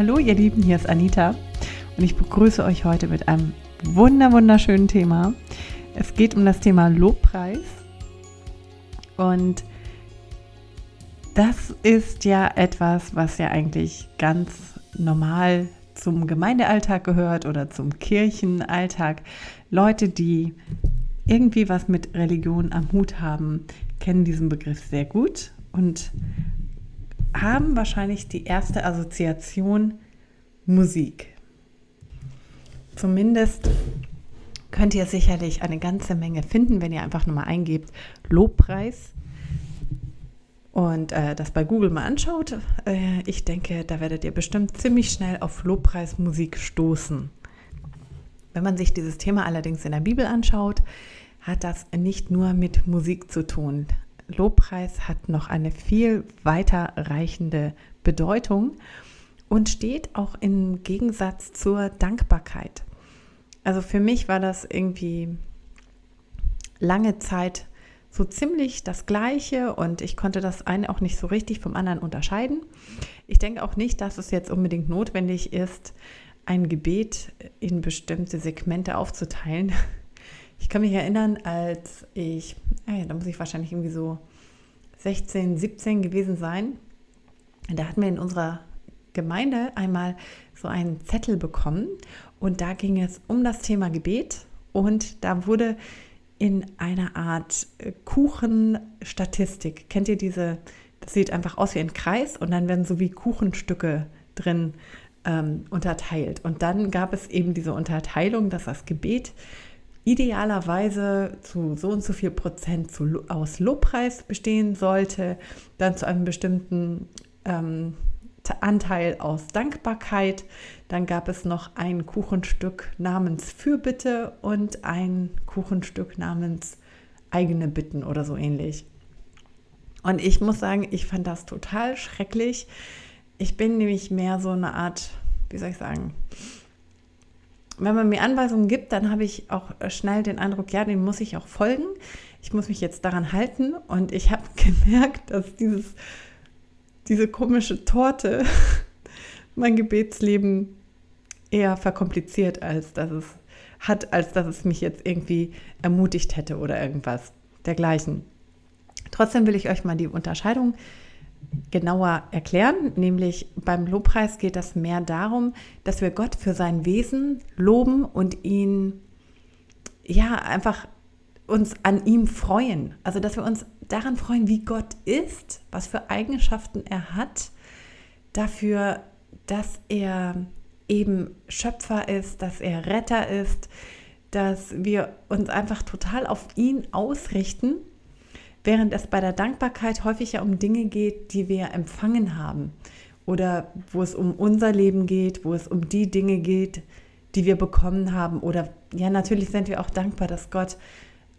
Hallo ihr Lieben, hier ist Anita und ich begrüße euch heute mit einem wunder wunderschönen Thema. Es geht um das Thema Lobpreis und das ist ja etwas, was ja eigentlich ganz normal zum Gemeindealltag gehört oder zum Kirchenalltag. Leute, die irgendwie was mit Religion am Hut haben, kennen diesen Begriff sehr gut und haben wahrscheinlich die erste Assoziation Musik. Zumindest könnt ihr sicherlich eine ganze Menge finden, wenn ihr einfach nur mal eingebt Lobpreis und äh, das bei Google mal anschaut. Äh, ich denke, da werdet ihr bestimmt ziemlich schnell auf Lobpreismusik stoßen. Wenn man sich dieses Thema allerdings in der Bibel anschaut, hat das nicht nur mit Musik zu tun. Lobpreis hat noch eine viel weiter reichende Bedeutung und steht auch im Gegensatz zur Dankbarkeit. Also für mich war das irgendwie lange Zeit so ziemlich das Gleiche und ich konnte das eine auch nicht so richtig vom anderen unterscheiden. Ich denke auch nicht, dass es jetzt unbedingt notwendig ist, ein Gebet in bestimmte Segmente aufzuteilen. Ich kann mich erinnern, als ich, ja, da muss ich wahrscheinlich irgendwie so 16, 17 gewesen sein. Da hatten wir in unserer Gemeinde einmal so einen Zettel bekommen und da ging es um das Thema Gebet und da wurde in einer Art äh, Kuchenstatistik, kennt ihr diese, das sieht einfach aus wie ein Kreis und dann werden so wie Kuchenstücke drin ähm, unterteilt. Und dann gab es eben diese Unterteilung, dass das Gebet idealerweise zu so und so viel Prozent zu, aus Lobpreis bestehen sollte, dann zu einem bestimmten ähm, Anteil aus Dankbarkeit. Dann gab es noch ein Kuchenstück namens Fürbitte und ein Kuchenstück namens eigene Bitten oder so ähnlich. Und ich muss sagen, ich fand das total schrecklich. Ich bin nämlich mehr so eine Art, wie soll ich sagen, wenn man mir Anweisungen gibt, dann habe ich auch schnell den Eindruck, ja, dem muss ich auch folgen. Ich muss mich jetzt daran halten. Und ich habe gemerkt, dass dieses diese komische Torte mein Gebetsleben eher verkompliziert, als dass es hat, als dass es mich jetzt irgendwie ermutigt hätte oder irgendwas dergleichen. Trotzdem will ich euch mal die Unterscheidung genauer erklären, nämlich beim Lobpreis geht es mehr darum, dass wir Gott für sein Wesen loben und ihn ja einfach uns an ihm freuen. Also dass wir uns daran freuen, wie Gott ist, was für Eigenschaften er hat, dafür, dass er eben Schöpfer ist, dass er Retter ist, dass wir uns einfach total auf ihn ausrichten, während es bei der Dankbarkeit häufig ja um Dinge geht, die wir empfangen haben oder wo es um unser Leben geht, wo es um die Dinge geht, die wir bekommen haben oder ja, natürlich sind wir auch dankbar, dass Gott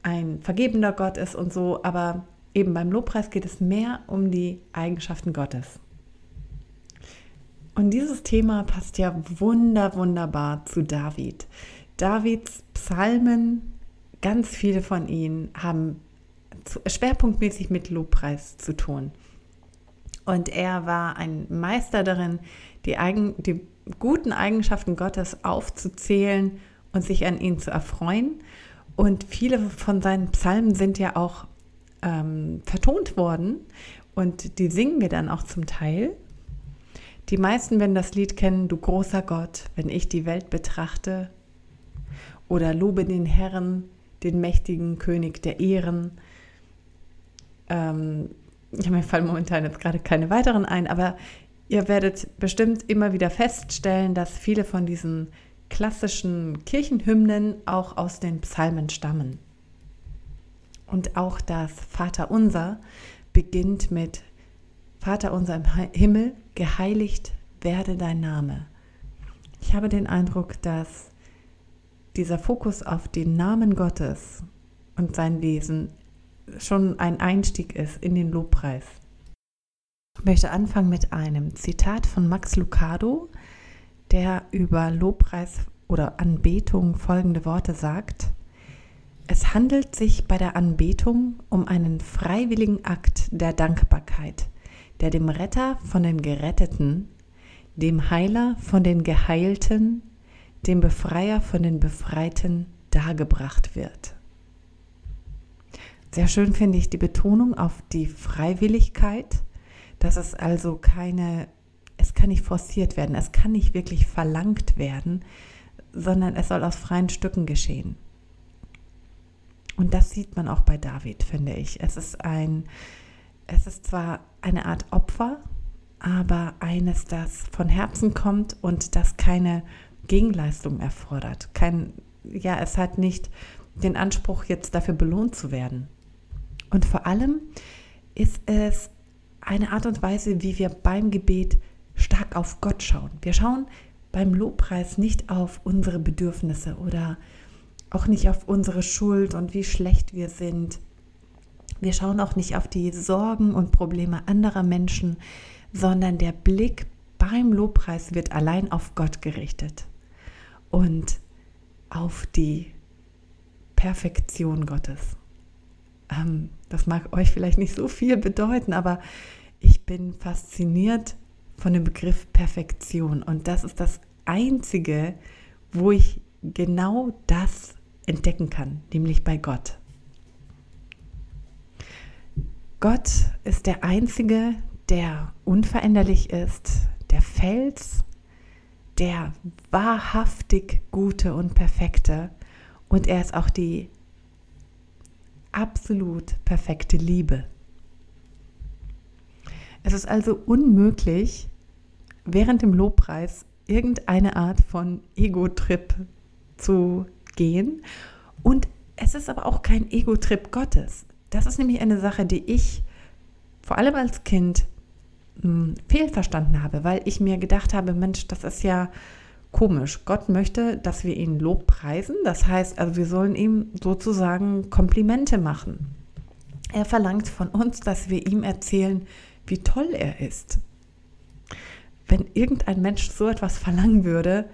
ein vergebender Gott ist und so, aber eben beim Lobpreis geht es mehr um die Eigenschaften Gottes. Und dieses Thema passt ja wunder, wunderbar zu David. Davids Psalmen, ganz viele von ihnen haben schwerpunktmäßig mit Lobpreis zu tun. Und er war ein Meister darin, die, eigen, die guten Eigenschaften Gottes aufzuzählen und sich an ihn zu erfreuen. Und viele von seinen Psalmen sind ja auch ähm, vertont worden und die singen wir dann auch zum Teil. Die meisten werden das Lied kennen, Du großer Gott, wenn ich die Welt betrachte. Oder Lobe den Herrn, den mächtigen König der Ehren. Ähm, ja, mir fallen momentan jetzt gerade keine weiteren ein, aber ihr werdet bestimmt immer wieder feststellen, dass viele von diesen klassischen Kirchenhymnen auch aus den Psalmen stammen. Und auch das Vaterunser beginnt mit Vater unser im Himmel, geheiligt werde dein Name. Ich habe den Eindruck, dass dieser Fokus auf den Namen Gottes und sein Wesen schon ein Einstieg ist in den Lobpreis. Ich möchte anfangen mit einem Zitat von Max Lucado, der über Lobpreis oder Anbetung folgende Worte sagt. Es handelt sich bei der Anbetung um einen freiwilligen Akt der Dankbarkeit, der dem Retter von den Geretteten dem Heiler von den Geheilten, dem Befreier von den Befreiten dargebracht wird. Sehr schön finde ich die Betonung auf die Freiwilligkeit, dass es also keine, es kann nicht forciert werden, es kann nicht wirklich verlangt werden, sondern es soll aus freien Stücken geschehen. Und das sieht man auch bei David, finde ich. Es ist ein, es ist zwar eine Art Opfer, aber eines, das von Herzen kommt und das keine Gegenleistung erfordert. Kein, ja, es hat nicht den Anspruch, jetzt dafür belohnt zu werden. Und vor allem ist es eine Art und Weise, wie wir beim Gebet stark auf Gott schauen. Wir schauen beim Lobpreis nicht auf unsere Bedürfnisse oder auch nicht auf unsere Schuld und wie schlecht wir sind. Wir schauen auch nicht auf die Sorgen und Probleme anderer Menschen, sondern der Blick beim Lobpreis wird allein auf Gott gerichtet und auf die Perfektion Gottes. Ähm, das mag euch vielleicht nicht so viel bedeuten, aber ich bin fasziniert von dem Begriff Perfektion und das ist das Einzige, wo ich genau das entdecken kann, nämlich bei Gott. Gott ist der Einzige, der unveränderlich ist, der Fels, der wahrhaftig Gute und Perfekte und er ist auch die absolut perfekte Liebe. Es ist also unmöglich, während dem Lobpreis irgendeine Art von Ego-Trip zu gehen. Und es ist aber auch kein Ego-Trip Gottes. Das ist nämlich eine Sache, die ich vor allem als Kind hm, fehlverstanden habe, weil ich mir gedacht habe, Mensch, das ist ja komisch. Gott möchte, dass wir ihn Lob preisen. Das heißt, also wir sollen ihm sozusagen Komplimente machen. Er verlangt von uns, dass wir ihm erzählen, wie toll er ist. Wenn irgendein Mensch so etwas verlangen würde,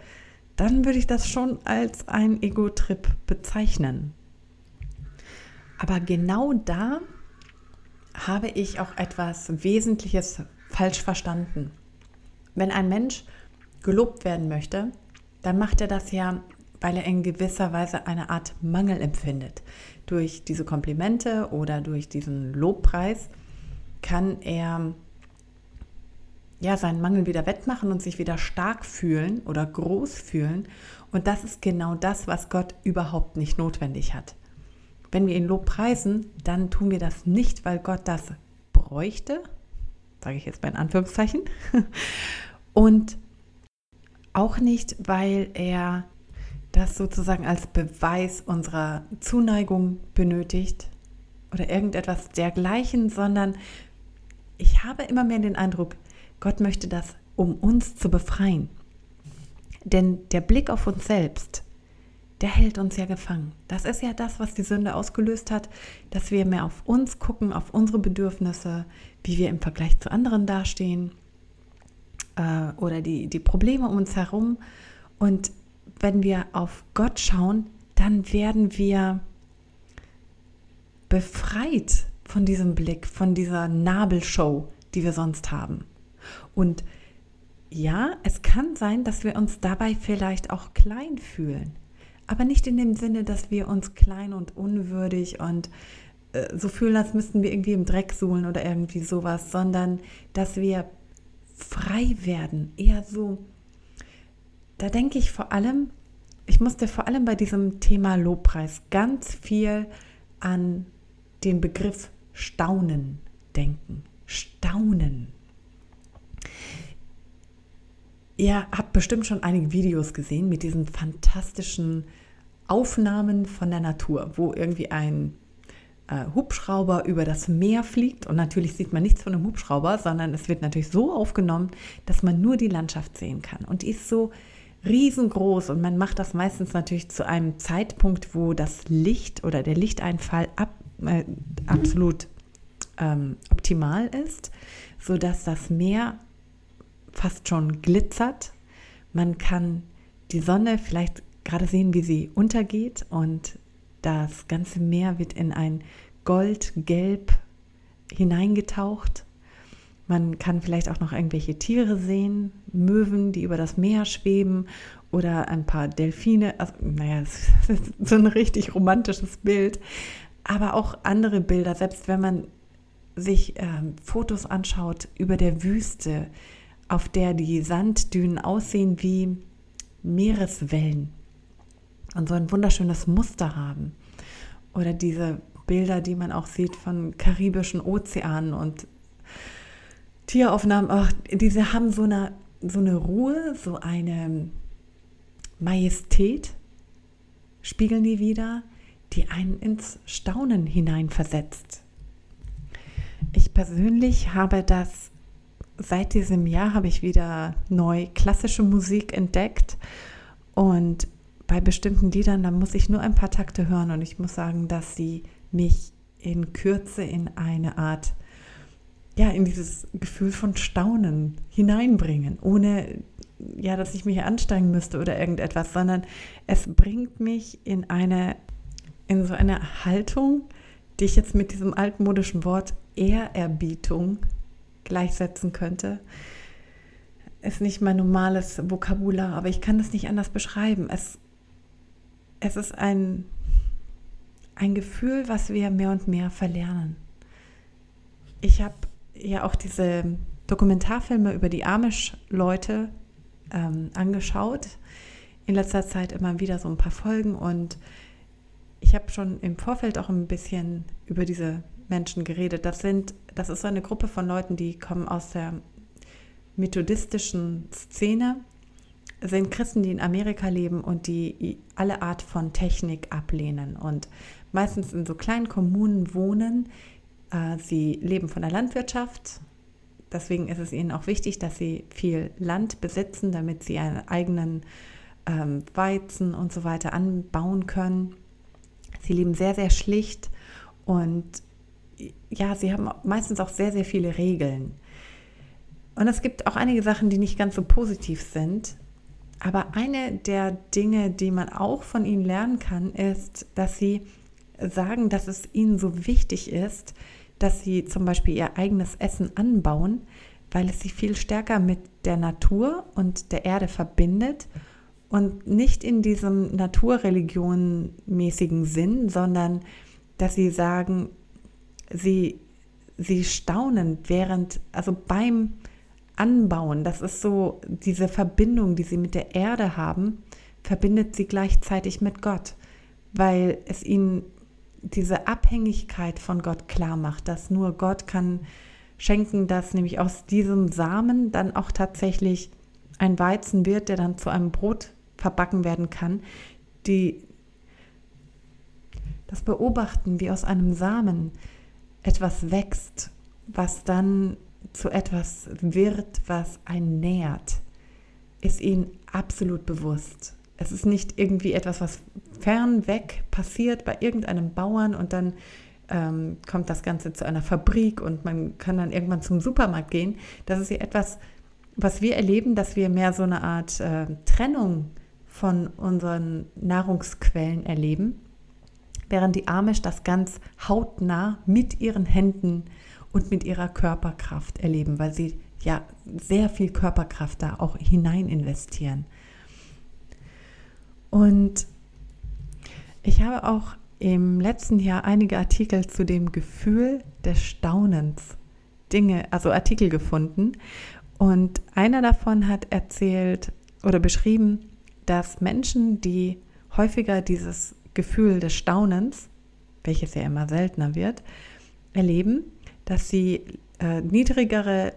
dann würde ich das schon als ein Ego-Trip bezeichnen. Aber genau da habe ich auch etwas Wesentliches falsch verstanden. Wenn ein Mensch gelobt werden möchte, dann macht er das ja, weil er in gewisser Weise eine Art Mangel empfindet. Durch diese Komplimente oder durch diesen Lobpreis kann er ja, seinen Mangel wieder wettmachen und sich wieder stark fühlen oder groß fühlen. Und das ist genau das, was Gott überhaupt nicht notwendig hat. Wenn wir ihn Lob preisen, dann tun wir das nicht, weil Gott das bräuchte, sage ich jetzt bei Anführungszeichen, und auch nicht, weil er das sozusagen als Beweis unserer Zuneigung benötigt oder irgendetwas dergleichen, sondern ich habe immer mehr den Eindruck, Gott möchte das, um uns zu befreien. Denn der Blick auf uns selbst, der hält uns ja gefangen. Das ist ja das, was die Sünde ausgelöst hat, dass wir mehr auf uns gucken, auf unsere Bedürfnisse, wie wir im Vergleich zu anderen dastehen äh, oder die, die Probleme um uns herum. Und wenn wir auf Gott schauen, dann werden wir befreit von diesem Blick, von dieser Nabelshow, die wir sonst haben. Und ja, es kann sein, dass wir uns dabei vielleicht auch klein fühlen, aber nicht in dem Sinne, dass wir uns klein und unwürdig und äh, so fühlen, als müssten wir irgendwie im Dreck suhlen oder irgendwie sowas, sondern dass wir frei werden, eher so. Da denke ich vor allem, ich musste vor allem bei diesem Thema Lobpreis ganz viel an den Begriff Staunen denken. Staunen. Ihr habt bestimmt schon einige Videos gesehen mit diesen fantastischen Aufnahmen von der Natur, wo irgendwie ein Hubschrauber über das Meer fliegt und natürlich sieht man nichts von einem Hubschrauber, sondern es wird natürlich so aufgenommen, dass man nur die Landschaft sehen kann. Und die ist so riesengroß und man macht das meistens natürlich zu einem Zeitpunkt, wo das Licht oder der Lichteinfall ab, äh, absolut ähm, optimal ist, sodass das Meer fast schon glitzert. Man kann die Sonne vielleicht gerade sehen, wie sie untergeht und das ganze Meer wird in ein Goldgelb hineingetaucht. Man kann vielleicht auch noch irgendwelche Tiere sehen, Möwen, die über das Meer schweben oder ein paar Delfine. Also, naja, das ist so ein richtig romantisches Bild. Aber auch andere Bilder, selbst wenn man sich äh, Fotos anschaut über der Wüste, auf der die Sanddünen aussehen wie Meereswellen und so ein wunderschönes Muster haben. Oder diese Bilder, die man auch sieht von karibischen Ozeanen und Tieraufnahmen, ach, diese haben so eine, so eine Ruhe, so eine Majestät, spiegeln die wieder, die einen ins Staunen hineinversetzt. Ich persönlich habe das seit diesem Jahr habe ich wieder neu klassische Musik entdeckt und bei bestimmten Liedern, da muss ich nur ein paar Takte hören und ich muss sagen, dass sie mich in Kürze in eine Art ja, in dieses Gefühl von Staunen hineinbringen, ohne ja, dass ich mich anstrengen müsste oder irgendetwas, sondern es bringt mich in eine, in so eine Haltung, die ich jetzt mit diesem altmodischen Wort Ehrerbietung gleichsetzen könnte. Ist nicht mein normales Vokabular, aber ich kann es nicht anders beschreiben. Es, es ist ein, ein Gefühl, was wir mehr und mehr verlernen. Ich habe ja auch diese Dokumentarfilme über die Amish-Leute ähm, angeschaut. In letzter Zeit immer wieder so ein paar Folgen und ich habe schon im Vorfeld auch ein bisschen über diese Menschen geredet. Das sind, das ist so eine Gruppe von Leuten, die kommen aus der methodistischen Szene, sind Christen, die in Amerika leben und die alle Art von Technik ablehnen und meistens in so kleinen Kommunen wohnen, äh, sie leben von der Landwirtschaft. Deswegen ist es ihnen auch wichtig, dass sie viel Land besitzen, damit sie einen eigenen ähm, Weizen und so weiter anbauen können. Sie leben sehr, sehr schlicht und ja, sie haben meistens auch sehr, sehr viele Regeln. Und es gibt auch einige Sachen, die nicht ganz so positiv sind. Aber eine der Dinge, die man auch von ihnen lernen kann, ist, dass sie sagen, dass es ihnen so wichtig ist, dass sie zum Beispiel ihr eigenes Essen anbauen, weil es sie viel stärker mit der Natur und der Erde verbindet und nicht in diesem naturreligionmäßigen Sinn, sondern dass sie sagen, sie, sie staunen während, also beim Anbauen, das ist so diese Verbindung, die sie mit der Erde haben, verbindet sie gleichzeitig mit Gott, weil es ihnen diese Abhängigkeit von Gott klar macht, dass nur Gott kann schenken, dass nämlich aus diesem Samen dann auch tatsächlich ein Weizen wird, der dann zu einem Brot verbacken werden kann. Die, das Beobachten, wie aus einem Samen etwas wächst, was dann zu etwas wird, was einen nährt, ist ihnen absolut bewusst. Es ist nicht irgendwie etwas, was fernweg passiert bei irgendeinem Bauern und dann ähm, kommt das Ganze zu einer Fabrik und man kann dann irgendwann zum Supermarkt gehen. Das ist ja etwas, was wir erleben, dass wir mehr so eine Art äh, Trennung von unseren Nahrungsquellen erleben, während die Amish das ganz hautnah mit ihren Händen und mit ihrer Körperkraft erleben, weil sie ja sehr viel Körperkraft da auch hinein investieren. Und ich habe auch im letzten Jahr einige Artikel zu dem Gefühl des Staunens, Dinge, also Artikel gefunden. Und einer davon hat erzählt oder beschrieben, dass Menschen, die häufiger dieses Gefühl des Staunens, welches ja immer seltener wird, erleben, dass sie äh, niedrigere,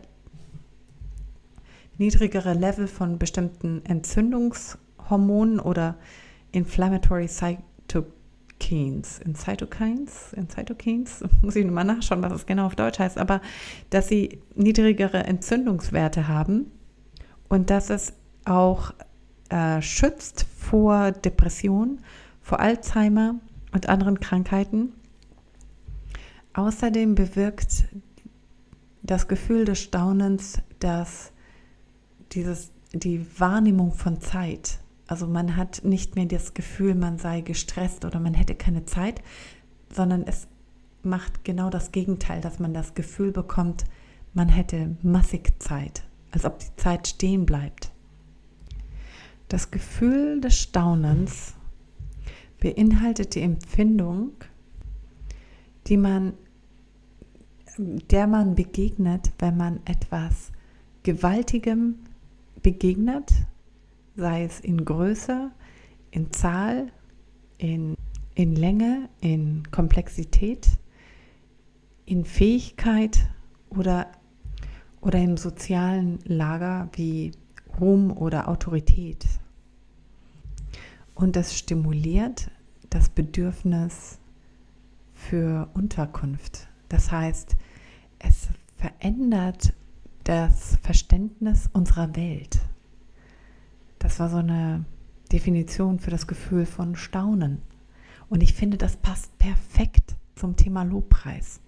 niedrigere Level von bestimmten Entzündungshormonen oder Inflammatory Cytokines, in Cytokines, in Cytokines, muss ich nochmal nachschauen, was es genau auf Deutsch heißt, aber dass sie niedrigere Entzündungswerte haben und dass es auch äh, schützt vor Depression, vor Alzheimer und anderen Krankheiten. Außerdem bewirkt das Gefühl des Staunens, dass dieses, die Wahrnehmung von Zeit, also man hat nicht mehr das Gefühl, man sei gestresst oder man hätte keine Zeit, sondern es macht genau das Gegenteil, dass man das Gefühl bekommt, man hätte massig Zeit, als ob die Zeit stehen bleibt. Das Gefühl des Staunens beinhaltet die Empfindung, die man, der man begegnet, wenn man etwas Gewaltigem begegnet, sei es in Größe, in Zahl, in, in Länge, in Komplexität, in Fähigkeit oder, oder im sozialen Lager wie Ruhm oder Autorität. Und das stimuliert das Bedürfnis für Unterkunft. Das heißt, es verändert das Verständnis unserer Welt. Das war so eine Definition für das Gefühl von Staunen. Und ich finde, das passt perfekt zum Thema Lobpreis.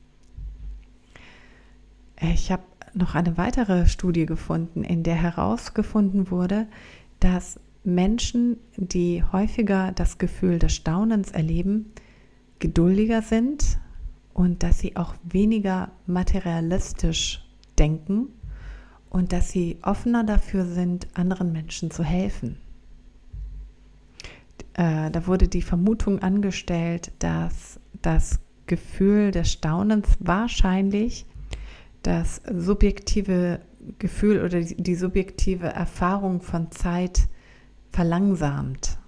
Ich habe noch eine weitere Studie gefunden, in der herausgefunden wurde, dass Menschen, die häufiger das Gefühl des Staunens erleben, geduldiger sind und dass sie auch weniger materialistisch denken und dass sie offener dafür sind, anderen Menschen zu helfen. Äh, da wurde die Vermutung angestellt, dass das Gefühl des Staunens wahrscheinlich das subjektive Gefühl oder die, die subjektive Erfahrung von Zeit verlangsamt.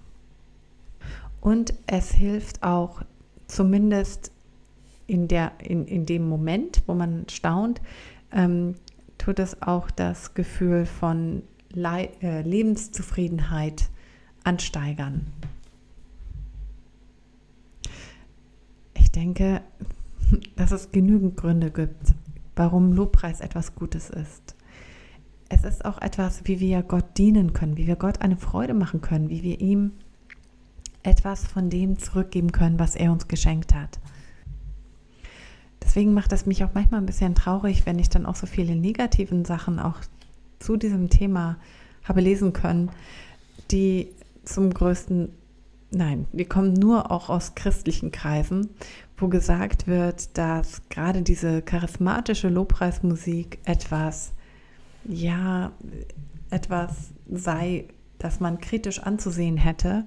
Und es hilft auch zumindest in, der, in, in dem Moment, wo man staunt, ähm, tut es auch das Gefühl von Le äh, Lebenszufriedenheit ansteigern. Ich denke, dass es genügend Gründe gibt, warum Lobpreis etwas Gutes ist. Es ist auch etwas, wie wir Gott dienen können, wie wir Gott eine Freude machen können, wie wir ihm etwas von dem zurückgeben können, was er uns geschenkt hat. Deswegen macht es mich auch manchmal ein bisschen traurig, wenn ich dann auch so viele negativen Sachen auch zu diesem Thema habe lesen können, die zum größten, nein, die kommen nur auch aus christlichen Kreisen, wo gesagt wird, dass gerade diese charismatische Lobpreismusik etwas, ja, etwas sei, das man kritisch anzusehen hätte,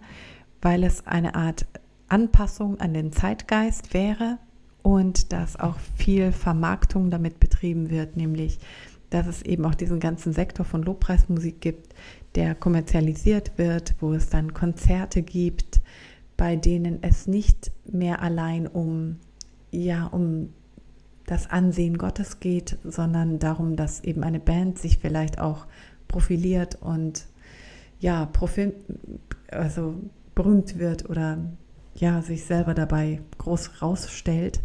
weil es eine Art Anpassung an den Zeitgeist wäre und dass auch viel Vermarktung damit betrieben wird, nämlich dass es eben auch diesen ganzen Sektor von Lobpreismusik gibt, der kommerzialisiert wird, wo es dann Konzerte gibt, bei denen es nicht mehr allein um ja um das Ansehen Gottes geht, sondern darum, dass eben eine Band sich vielleicht auch profiliert und ja, Profil, also berühmt wird oder ja, sich selber dabei groß rausstellt.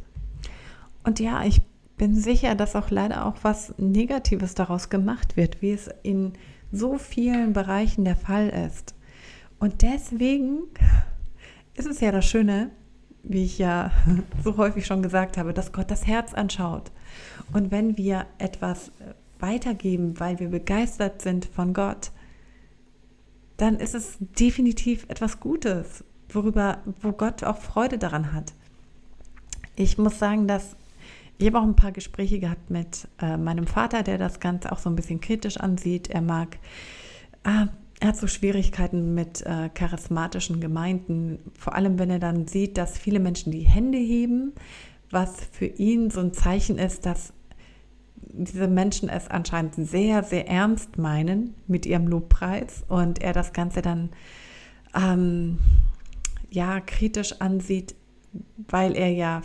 Und ja, ich bin sicher, dass auch leider auch was Negatives daraus gemacht wird, wie es in so vielen Bereichen der Fall ist. Und deswegen ist es ja das Schöne, wie ich ja so häufig schon gesagt habe, dass Gott das Herz anschaut. Und wenn wir etwas weitergeben, weil wir begeistert sind von Gott, dann ist es definitiv etwas Gutes, worüber, wo Gott auch Freude daran hat. Ich muss sagen, dass ich habe auch ein paar Gespräche gehabt mit äh, meinem Vater, der das Ganze auch so ein bisschen kritisch ansieht. Er mag, äh, er hat so Schwierigkeiten mit äh, charismatischen Gemeinden, vor allem wenn er dann sieht, dass viele Menschen die Hände heben, was für ihn so ein Zeichen ist, dass diese Menschen es anscheinend sehr, sehr ernst meinen mit ihrem Lobpreis und er das Ganze dann ähm, ja kritisch ansieht, weil er ja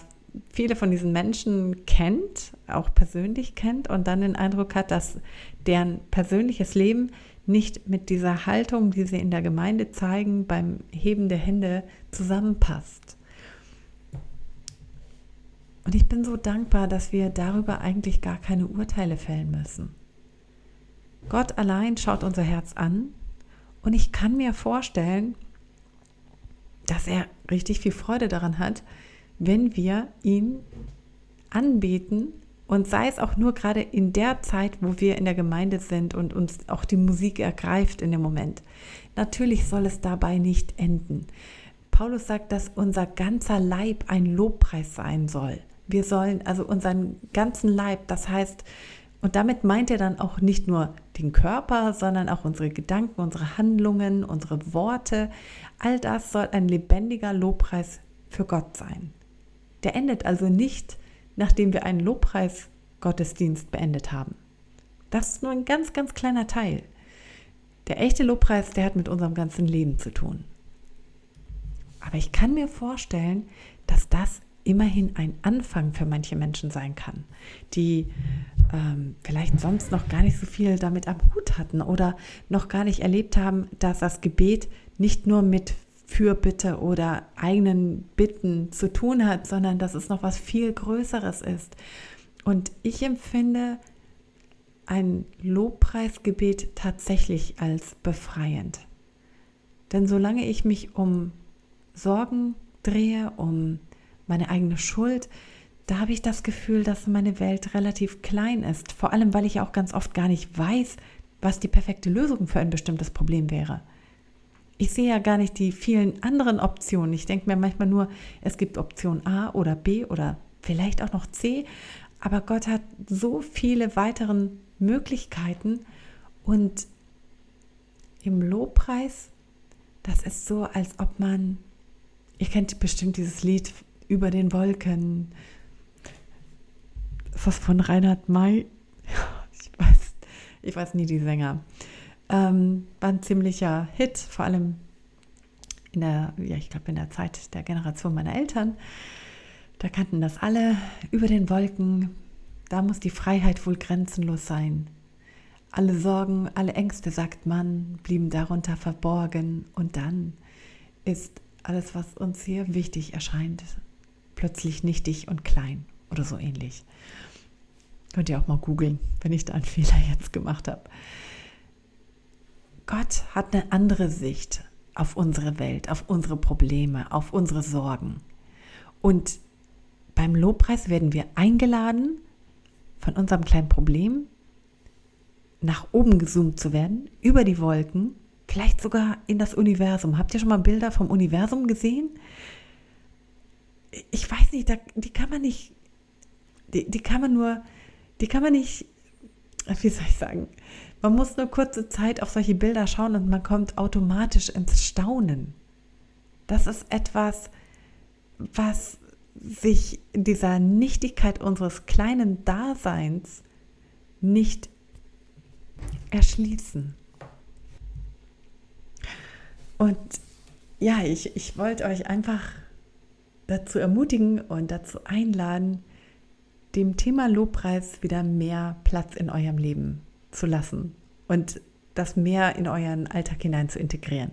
viele von diesen Menschen kennt, auch persönlich kennt und dann den Eindruck hat, dass deren persönliches Leben nicht mit dieser Haltung, die sie in der Gemeinde zeigen, beim Heben der Hände zusammenpasst. Und ich bin so dankbar, dass wir darüber eigentlich gar keine Urteile fällen müssen. Gott allein schaut unser Herz an und ich kann mir vorstellen, dass er richtig viel Freude daran hat, wenn wir ihn anbeten und sei es auch nur gerade in der Zeit, wo wir in der Gemeinde sind und uns auch die Musik ergreift in dem Moment. Natürlich soll es dabei nicht enden. Paulus sagt, dass unser ganzer Leib ein Lobpreis sein soll. Wir sollen also unseren ganzen Leib, das heißt Und damit meint er dann auch nicht nur den Körper, sondern auch unsere Gedanken, unsere Handlungen, unsere Worte. All das soll ein lebendiger Lobpreis für Gott sein. Der endet also nicht, nachdem wir einen Lobpreis-Gottesdienst beendet haben. Das ist nur ein ganz, ganz kleiner Teil. Der echte Lobpreis, der hat mit unserem ganzen Leben zu tun. Aber ich kann mir vorstellen, dass das immerhin ein Anfang für manche Menschen sein kann, die ähm, vielleicht sonst noch gar nicht so viel damit am Hut hatten oder noch gar nicht erlebt haben, dass das Gebet nicht nur mit Fürbitte oder eigenen Bitten zu tun hat, sondern dass es noch was viel Größeres ist. Und ich empfinde ein Lobpreisgebet tatsächlich als befreiend. Denn solange ich mich um Sorgen drehe, um meine eigene Schuld, da habe ich das Gefühl, dass meine Welt relativ klein ist. Vor allem, weil ich auch ganz oft gar nicht weiß, was die perfekte Lösung für ein bestimmtes Problem wäre. Ich sehe ja gar nicht die vielen anderen Optionen. Ich denke mir manchmal nur, es gibt Option A oder B oder vielleicht auch noch C. Aber Gott hat so viele weitere Möglichkeiten und im Lobpreis, das ist so, als ob man, ihr kennt bestimmt dieses Lied über den Wolken. Ist das von Reinhard May? Ich weiß, ich weiß nie die Sänger. Ähm, war ein ziemlicher Hit, vor allem in der, ja, ich glaube in der Zeit der Generation meiner Eltern. Da kannten das alle. Über den Wolken, da muss die Freiheit wohl grenzenlos sein. Alle Sorgen, alle Ängste, sagt man, blieben darunter verborgen. Und dann ist alles, was uns hier wichtig erscheint, plötzlich nichtig und klein oder so ähnlich. Könnt ihr auch mal googeln, wenn ich da einen Fehler jetzt gemacht habe. Gott hat eine andere Sicht auf unsere Welt, auf unsere Probleme, auf unsere Sorgen. Und beim Lobpreis werden wir eingeladen, von unserem kleinen Problem nach oben gezoomt zu werden, über die Wolken, vielleicht sogar in das Universum. Habt ihr schon mal Bilder vom Universum gesehen? Ich weiß nicht, da, die kann man nicht, die, die kann man nur, die kann man nicht, wie soll ich sagen, man muss nur kurze Zeit auf solche Bilder schauen und man kommt automatisch ins Staunen. Das ist etwas, was sich dieser Nichtigkeit unseres kleinen Daseins nicht erschließen. Und ja, ich, ich wollte euch einfach dazu ermutigen und dazu einladen, dem Thema Lobpreis wieder mehr Platz in eurem Leben zu lassen und das mehr in euren Alltag hinein zu integrieren.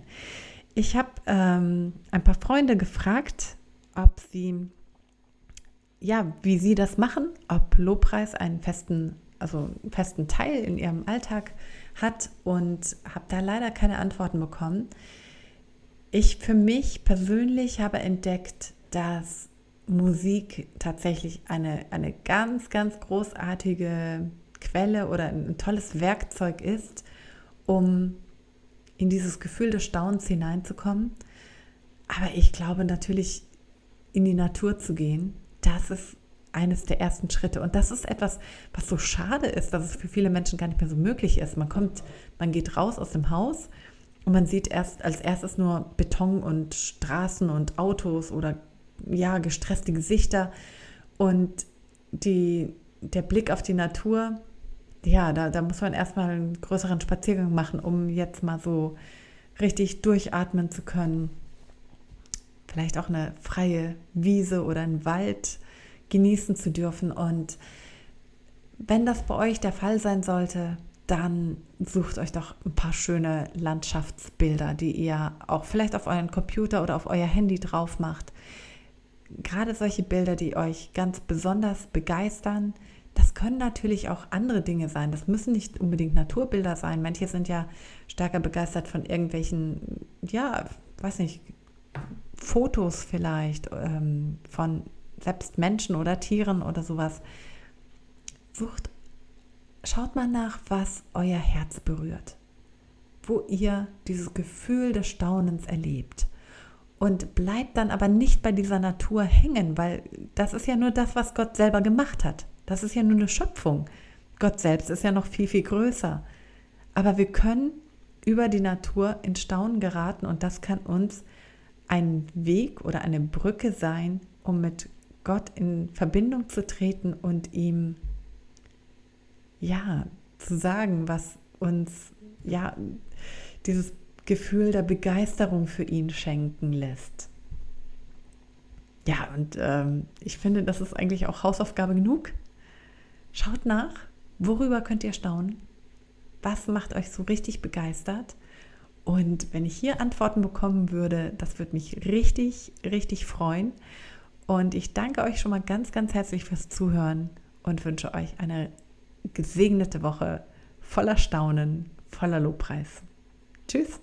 Ich habe ähm, ein paar Freunde gefragt, ob sie, ja, wie sie das machen, ob Lobpreis einen festen, also einen festen Teil in ihrem Alltag hat und habe da leider keine Antworten bekommen. Ich für mich persönlich habe entdeckt, dass Musik tatsächlich eine, eine ganz, ganz großartige Quelle oder ein tolles Werkzeug ist, um in dieses Gefühl des Staunens hineinzukommen. Aber ich glaube natürlich, in die Natur zu gehen, das ist eines der ersten Schritte. Und das ist etwas, was so schade ist, dass es für viele Menschen gar nicht mehr so möglich ist. Man kommt, man geht raus aus dem Haus und man sieht erst als erstes nur Beton und Straßen und Autos oder ja, gestresste Gesichter und die, der Blick auf die Natur, ja, da, da muss man erstmal einen größeren Spaziergang machen, um jetzt mal so richtig durchatmen zu können. Vielleicht auch eine freie Wiese oder einen Wald genießen zu dürfen. Und wenn das bei euch der Fall sein sollte, dann sucht euch doch ein paar schöne Landschaftsbilder, die ihr auch vielleicht auf euren Computer oder auf euer Handy drauf macht gerade solche Bilder, die euch ganz besonders begeistern, das können natürlich auch andere Dinge sein. Das müssen nicht unbedingt Naturbilder sein. Manche sind ja stärker begeistert von irgendwelchen, ja, weiß nicht, Fotos vielleicht ähm, von selbst Menschen oder Tieren oder sowas. Sucht, schaut mal nach, was euer Herz berührt, wo ihr dieses Gefühl des Staunens erlebt und bleibt dann aber nicht bei dieser Natur hängen, weil das ist ja nur das, was Gott selber gemacht hat. Das ist ja nur eine Schöpfung. Gott selbst ist ja noch viel, viel größer. Aber wir können über die Natur in Staunen geraten und das kann uns ein Weg oder eine Brücke sein, um mit Gott in Verbindung zu treten und ihm ja zu sagen, was uns ja dieses Gefühl der Begeisterung für ihn schenken lässt. Ja, und ähm, ich finde, das ist eigentlich auch Hausaufgabe genug. Schaut nach, worüber könnt ihr staunen? Was macht euch so richtig begeistert? Und wenn ich hier Antworten bekommen würde, das würde mich richtig, richtig freuen. Und ich danke euch schon mal ganz, ganz herzlich fürs Zuhören und wünsche euch eine gesegnete Woche voller Staunen, voller Lobpreis. Tschüss.